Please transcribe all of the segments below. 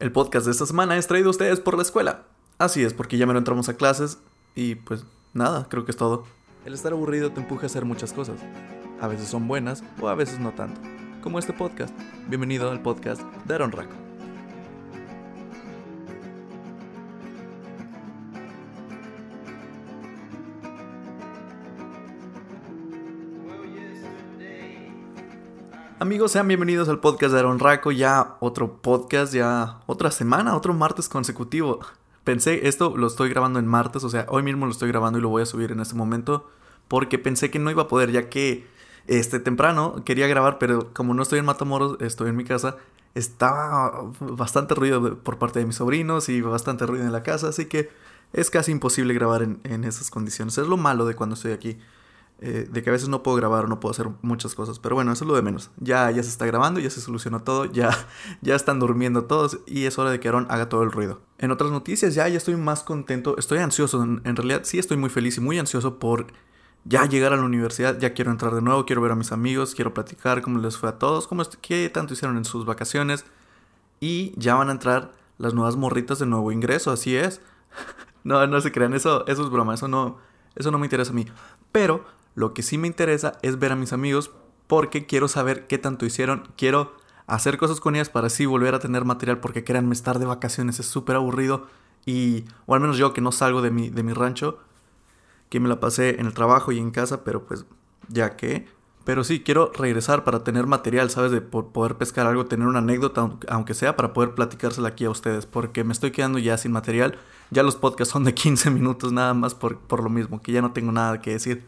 El podcast de esta semana es traído a ustedes por la escuela. Así es, porque ya me lo entramos a clases y pues nada, creo que es todo. El estar aburrido te empuja a hacer muchas cosas. A veces son buenas o a veces no tanto. Como este podcast. Bienvenido al podcast de Aaron Raco. Amigos, sean bienvenidos al podcast de Aaron Raco, ya otro podcast, ya otra semana, otro martes consecutivo. Pensé, esto lo estoy grabando en martes, o sea, hoy mismo lo estoy grabando y lo voy a subir en este momento, porque pensé que no iba a poder, ya que este temprano quería grabar, pero como no estoy en Matamoros, estoy en mi casa, estaba bastante ruido por parte de mis sobrinos y bastante ruido en la casa, así que es casi imposible grabar en, en esas condiciones. Es lo malo de cuando estoy aquí. Eh, de que a veces no puedo grabar no puedo hacer muchas cosas. Pero bueno, eso es lo de menos. Ya, ya se está grabando, ya se solucionó todo, ya, ya están durmiendo todos y es hora de que Aaron haga todo el ruido. En otras noticias, ya, ya estoy más contento, estoy ansioso, en, en realidad sí estoy muy feliz y muy ansioso por ya llegar a la universidad, ya quiero entrar de nuevo, quiero ver a mis amigos, quiero platicar cómo les fue a todos, cómo, qué tanto hicieron en sus vacaciones. Y ya van a entrar las nuevas morritas de nuevo ingreso, así es. no, no se crean, eso, eso es broma, eso no, eso no me interesa a mí. Pero lo que sí me interesa es ver a mis amigos porque quiero saber qué tanto hicieron. Quiero hacer cosas con ellas para así volver a tener material porque créanme, estar de vacaciones es súper aburrido. Y, o al menos yo que no salgo de mi, de mi rancho, que me la pasé en el trabajo y en casa, pero pues ya que... Pero sí, quiero regresar para tener material, ¿sabes? De poder pescar algo, tener una anécdota, aunque sea, para poder platicársela aquí a ustedes, porque me estoy quedando ya sin material. Ya los podcasts son de 15 minutos nada más por, por lo mismo, que ya no tengo nada que decir.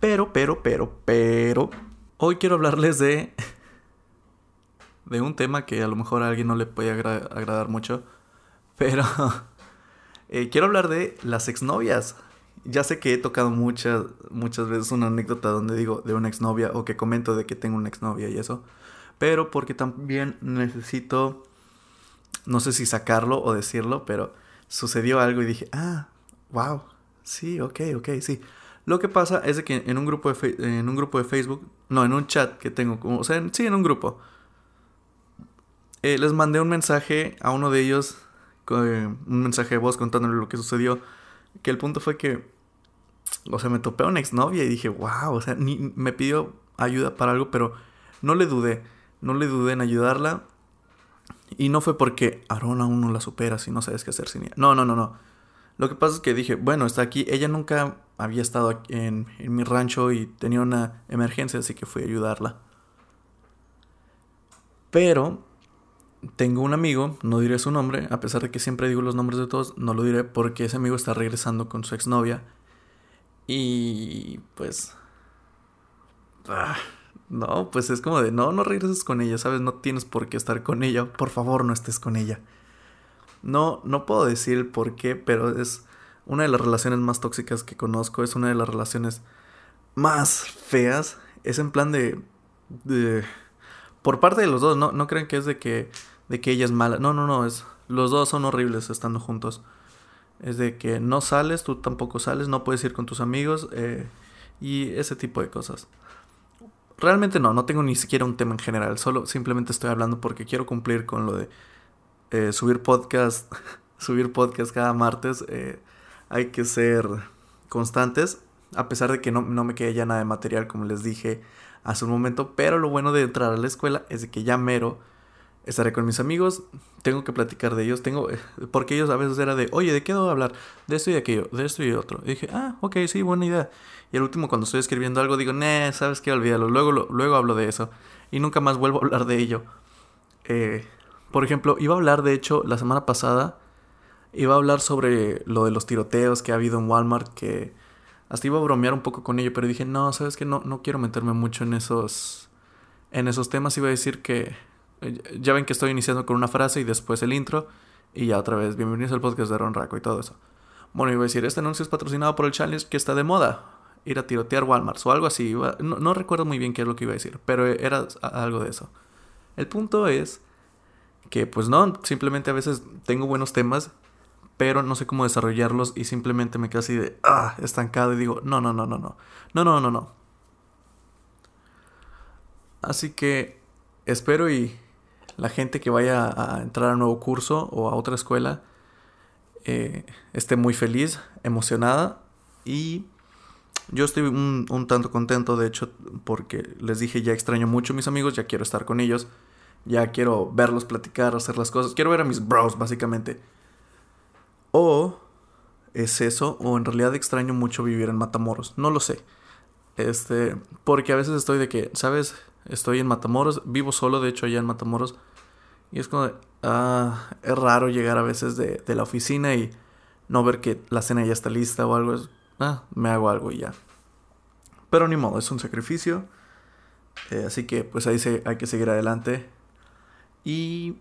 Pero, pero, pero, pero. Hoy quiero hablarles de. de un tema que a lo mejor a alguien no le puede agradar mucho. Pero. eh, quiero hablar de las exnovias. Ya sé que he tocado muchas, muchas veces una anécdota donde digo de una exnovia o que comento de que tengo una exnovia y eso. Pero porque también necesito. No sé si sacarlo o decirlo, pero sucedió algo y dije, ah, wow, sí, ok, ok, sí. Lo que pasa es de que en un grupo de, en un grupo de Facebook, no, en un chat que tengo, o sea, sí, en un grupo, eh, les mandé un mensaje a uno de ellos, un mensaje de voz contándole lo que sucedió, que el punto fue que, o sea, me topé a una exnovia y dije, wow, o sea, me pidió ayuda para algo, pero no le dudé, no le dudé en ayudarla. Y no fue porque Aaron aún no la supera si no sabes qué hacer sin ella. No, no, no, no. Lo que pasa es que dije, bueno, está aquí. Ella nunca había estado en, mi rancho y tenía una emergencia, así que fui a ayudarla. Pero tengo un amigo, no diré su nombre, a pesar de que siempre digo los nombres de todos, no lo diré porque ese amigo está regresando con su exnovia. Y pues... Ah, no, pues es como de, no, no regreses con ella, ¿sabes? No tienes por qué estar con ella, por favor no estés con ella. No, no puedo decir por qué, pero es una de las relaciones más tóxicas que conozco, es una de las relaciones más feas. Es en plan de, de por parte de los dos, no, no creen que es de que, de que ella es mala. No, no, no, es los dos son horribles estando juntos. Es de que no sales, tú tampoco sales, no puedes ir con tus amigos eh, y ese tipo de cosas. Realmente no, no tengo ni siquiera un tema en general, solo simplemente estoy hablando porque quiero cumplir con lo de eh, subir podcast, subir podcast cada martes. Eh, hay que ser constantes, a pesar de que no, no me quede ya nada de material, como les dije hace un momento. Pero lo bueno de entrar a la escuela es de que ya mero estaré con mis amigos, tengo que platicar de ellos, tengo, porque ellos a veces era de, oye, ¿de qué debo hablar? De esto y de aquello, de esto y de otro. Y dije, ah, ok, sí, buena idea. Y al último, cuando estoy escribiendo algo, digo, nah, sabes qué, olvídalo, luego, luego hablo de eso. Y nunca más vuelvo a hablar de ello. Eh, por ejemplo, iba a hablar, de hecho, la semana pasada Iba a hablar sobre lo de los tiroteos que ha habido en Walmart, que hasta iba a bromear un poco con ello, pero dije, no, sabes que no, no quiero meterme mucho en esos, en esos temas. Iba a decir que, eh, ya ven que estoy iniciando con una frase y después el intro, y ya otra vez, bienvenidos al podcast de Ron Raco y todo eso. Bueno, iba a decir, este anuncio es patrocinado por el challenge que está de moda, ir a tirotear Walmart o algo así. no, no recuerdo muy bien qué es lo que iba a decir, pero era algo de eso. El punto es que pues no, simplemente a veces tengo buenos temas pero no sé cómo desarrollarlos y simplemente me quedo así de, ah, estancado y digo, no, no, no, no, no, no, no, no, no. Así que espero y la gente que vaya a entrar a un nuevo curso o a otra escuela eh, esté muy feliz, emocionada y yo estoy un, un, tanto contento, de hecho, porque les dije ya extraño mucho a mis amigos, ya quiero estar con ellos, ya quiero verlos platicar, hacer las cosas, quiero ver a mis bros básicamente. O es eso, o en realidad extraño mucho vivir en Matamoros, no lo sé. Este, porque a veces estoy de que, ¿sabes? Estoy en Matamoros, vivo solo, de hecho, allá en Matamoros. Y es como, ah, es raro llegar a veces de, de, la oficina y no ver que la cena ya está lista o algo. Es, ah, me hago algo y ya. Pero ni modo, es un sacrificio. Eh, así que pues ahí se, hay que seguir adelante. Y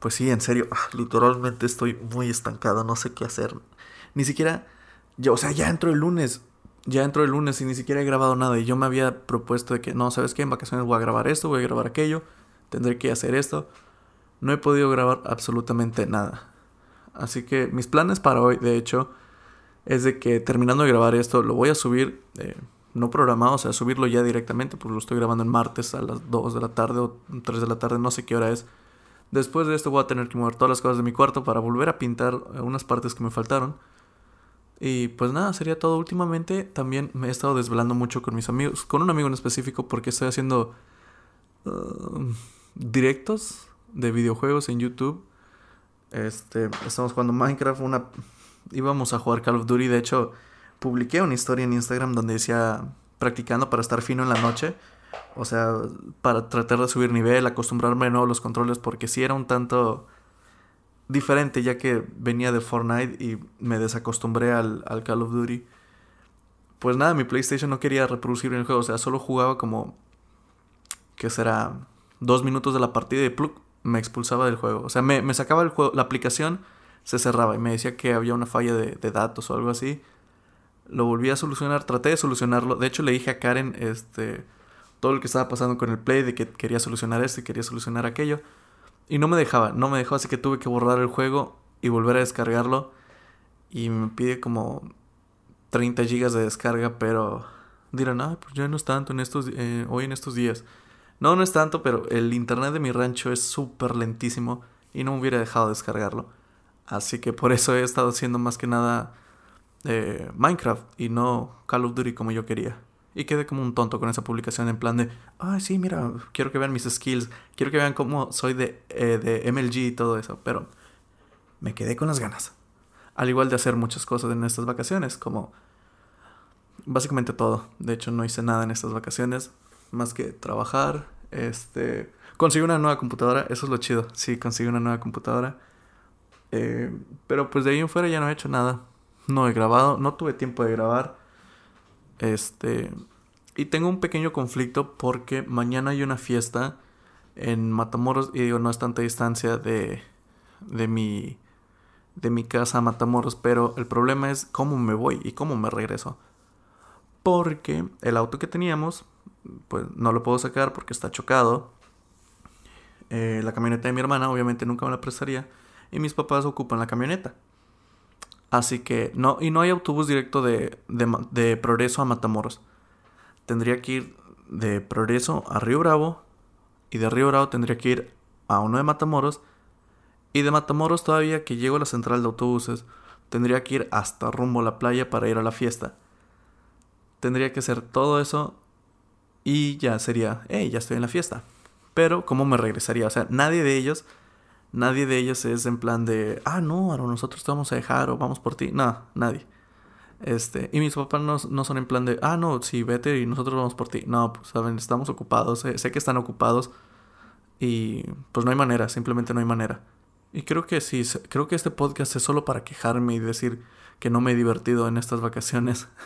pues sí, en serio, ah, literalmente estoy muy estancado, no sé qué hacer. Ni siquiera, yo, o sea, ya entro el lunes ya entro el lunes y ni siquiera he grabado nada. Y yo me había propuesto de que, no, ¿sabes qué? En vacaciones voy a grabar esto, voy a grabar aquello, tendré que hacer esto. No he podido grabar absolutamente nada. Así que mis planes para hoy, de hecho, es de que terminando de grabar esto, lo voy a subir, eh, no programado, o sea, subirlo ya directamente, pues lo estoy grabando en martes a las 2 de la tarde o 3 de la tarde, no sé qué hora es. Después de esto voy a tener que mover todas las cosas de mi cuarto para volver a pintar unas partes que me faltaron. Y pues nada, sería todo. Últimamente también me he estado desvelando mucho con mis amigos, con un amigo en específico, porque estoy haciendo uh, directos de videojuegos en YouTube. Este, estamos jugando Minecraft, una íbamos a jugar Call of Duty, de hecho, publiqué una historia en Instagram donde decía practicando para estar fino en la noche. O sea, para tratar de subir nivel, acostumbrarme de nuevo a los controles, porque si era un tanto diferente ya que venía de Fortnite y me desacostumbré al, al, Call of Duty. Pues nada, mi PlayStation no quería reproducir el juego, o sea, solo jugaba como, que será? Dos minutos de la partida y pluk, me expulsaba del juego. O sea, me, me, sacaba el juego, la aplicación se cerraba y me decía que había una falla de datos o algo así. Lo volví a solucionar, traté de solucionarlo. De hecho, le dije a Karen este, todo lo que estaba pasando con el Play, de que quería solucionar esto y quería solucionar aquello. Y no me dejaba, no me dejó, así que tuve que borrar el juego y volver a descargarlo. Y me pide como 30 gigas de descarga, pero dirán, ah, pues ya no es tanto en estos, eh, hoy en estos días. No, no es tanto, pero el internet de mi rancho es súper lentísimo y no me hubiera dejado descargarlo. Así que por eso he estado haciendo más que nada eh, Minecraft y no Call of Duty como yo quería. Y quedé como un tonto con esa publicación en plan de, ay, sí, mira, quiero que vean mis skills, quiero que vean cómo soy de, eh, de MLG y todo eso, pero me quedé con las ganas. Al igual de hacer muchas cosas en estas vacaciones, como básicamente todo. De hecho, no hice nada en estas vacaciones, más que trabajar, este... Conseguí una nueva computadora, eso es lo chido, sí, conseguí una nueva computadora. Eh, pero pues de ahí en fuera ya no he hecho nada. No he grabado, no tuve tiempo de grabar. Este. Y tengo un pequeño conflicto porque mañana hay una fiesta en Matamoros. Y digo, no es tanta distancia de. de mi. de mi casa a Matamoros. Pero el problema es cómo me voy y cómo me regreso. Porque el auto que teníamos. Pues no lo puedo sacar porque está chocado. Eh, la camioneta de mi hermana, obviamente nunca me la prestaría. Y mis papás ocupan la camioneta. Así que no, y no hay autobús directo de, de, Progreso a Matamoros. Tendría que ir de Progreso a Río Bravo. Y de Río Bravo tendría que ir a uno de Matamoros. Y de Matamoros todavía que llego a la central de autobuses, tendría que ir hasta rumbo a la playa para ir a la fiesta. Tendría que hacer todo eso y ya sería, hey, ya estoy en la fiesta. Pero, ¿cómo me regresaría? O sea, nadie de ellos Nadie de ellos es en plan de, ah, no, ahora nosotros te vamos a dejar o vamos por ti. No, nadie. Este, y mis papás no, no, son en plan de, ah, no, sí, vete y nosotros vamos por ti. No, pues, saben, estamos ocupados, sé, que están ocupados y pues no hay manera, simplemente no hay manera. Y creo que sí, creo que este podcast es solo para quejarme y decir que no me he divertido en estas vacaciones.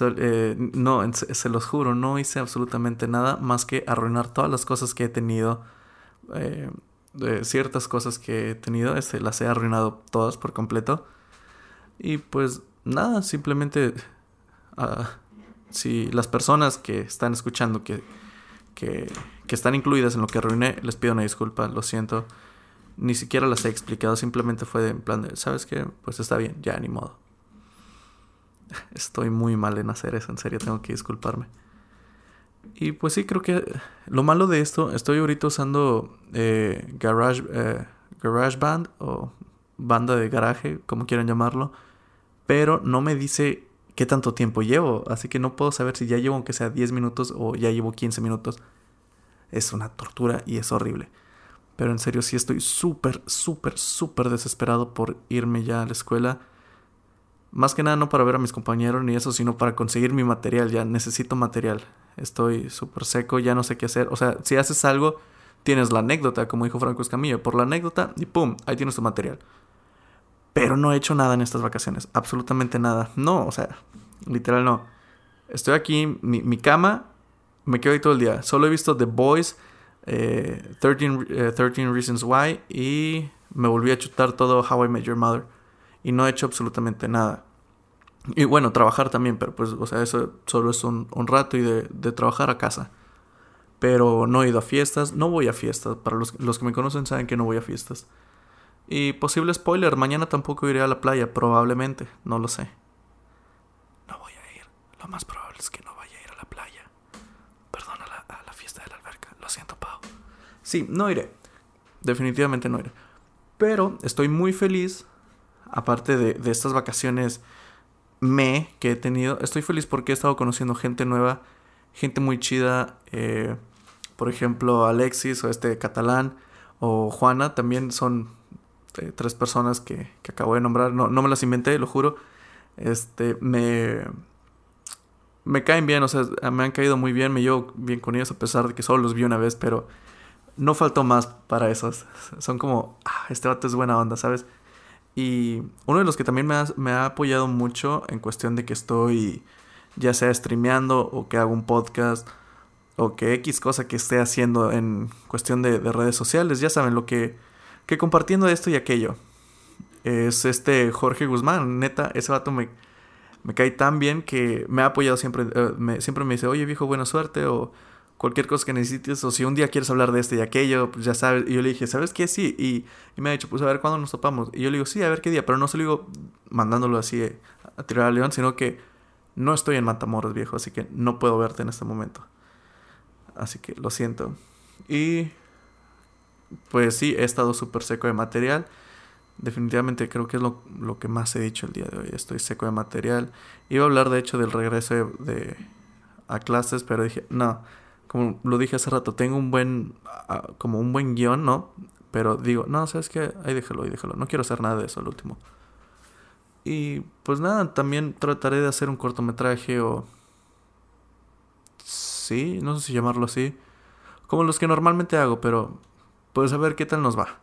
Eh, no, se los juro, no hice absolutamente nada más que arruinar todas las cosas que he tenido. Eh, de ciertas cosas que he tenido, este, las he arruinado todas por completo. Y pues nada, simplemente uh, si las personas que están escuchando que, que, que, están incluidas en lo que arruiné, les pido una disculpa, lo siento. Ni siquiera las he explicado, simplemente fue en plan de, ¿sabes qué? Pues está bien, ya ni modo. Estoy muy mal en hacer eso, en serio, tengo que disculparme. Y pues sí, creo que lo malo de esto, estoy ahorita usando eh, Garage, eh, Garage Band o banda de garaje, como quieran llamarlo, pero no me dice qué tanto tiempo llevo, así que no puedo saber si ya llevo aunque sea 10 minutos o ya llevo 15 minutos. Es una tortura y es horrible. Pero en serio sí estoy súper, súper, súper desesperado por irme ya a la escuela. Más que nada no para ver a mis compañeros ni eso, sino para conseguir mi material. Ya necesito material. Estoy súper seco, ya no sé qué hacer. O sea, si haces algo, tienes la anécdota, como dijo Franco Escamilla. Por la anécdota y ¡pum! Ahí tienes tu material. Pero no he hecho nada en estas vacaciones. Absolutamente nada. No, o sea, literal no. Estoy aquí, mi, mi cama, me quedo ahí todo el día. Solo he visto The Boys, 13, eh, eh, Reasons Why y me volví a chutar todo How I Met Your Mother. Y no he hecho absolutamente nada. Y bueno, trabajar también, pero pues, o sea, eso solo es un, un rato y de, de, trabajar a casa. Pero no he ido a fiestas, no voy a fiestas. Para los, los que me conocen saben que no voy a fiestas. Y posible spoiler, mañana tampoco iré a la playa, probablemente, no lo sé. No voy a ir, lo más probable es que no vaya a ir a la playa. Perdón, a la, a la fiesta de la alberca, lo siento, Pau. Sí, no iré, definitivamente no iré. Pero estoy muy feliz, aparte de, de estas vacaciones me que he tenido, estoy feliz porque he estado conociendo gente nueva, gente muy chida, eh, por ejemplo Alexis o este catalán o Juana también son este, tres personas que, que, acabo de nombrar, no, no me las inventé, lo juro, este, me, me caen bien, o sea, me han caído muy bien, me llevo bien con ellos a pesar de que solo los vi una vez, pero no faltó más para esos. Son como, ah, este vato es buena onda, ¿sabes? Y uno de los que también me ha, me ha apoyado mucho en cuestión de que estoy ya sea streameando o que hago un podcast o que X cosa que esté haciendo en cuestión de, de redes sociales, ya saben lo que que compartiendo esto y aquello. Es este Jorge Guzmán, neta, ese vato me, me cae tan bien que me ha apoyado siempre, eh, siempre me dice, oye viejo, buena suerte o cualquier cosa que necesites o si un día quieres hablar de este y aquello, pues ya sabes. Y yo le dije, ¿sabes qué? Sí. Y, me ha dicho, pues a ver cuándo nos topamos. Y yo le digo, sí, a ver qué día, pero no se lo digo mandándolo así a tirar al león, sino que no estoy en Matamoros, viejo, así que no puedo verte en este momento. Así que lo siento. Y pues sí, he estado súper seco de material. Definitivamente creo que es lo, lo, que más he dicho el día de hoy. Estoy seco de material. Iba a hablar de hecho del regreso de, a clases, pero dije, no, como lo dije hace rato, tengo un buen, como un buen guion, ¿no? Pero digo, no, ¿sabes qué? Ahí déjalo, ahí déjalo. No quiero hacer nada de eso al último. Y pues nada, también trataré de hacer un cortometraje o... Sí, no sé si llamarlo así. Como los que normalmente hago, pero pues a ver qué tal nos va.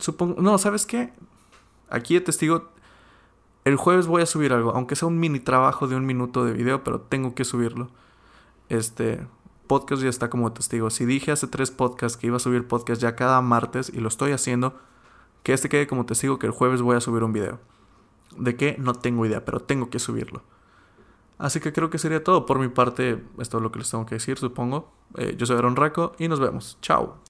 Supongo. No, ¿sabes qué? Aquí de testigo. El jueves voy a subir algo, aunque sea un mini trabajo de un minuto de video, pero tengo que subirlo. Este podcast ya está como testigo. Si dije hace tres podcasts que iba a subir podcast ya cada martes y lo estoy haciendo, que este quede como testigo que el jueves voy a subir un video. ¿De qué? No tengo idea, pero tengo que subirlo. Así que creo que sería todo. Por mi parte, esto es lo que les tengo que decir, supongo. Eh, yo soy Aaron Raco y nos vemos. Chao.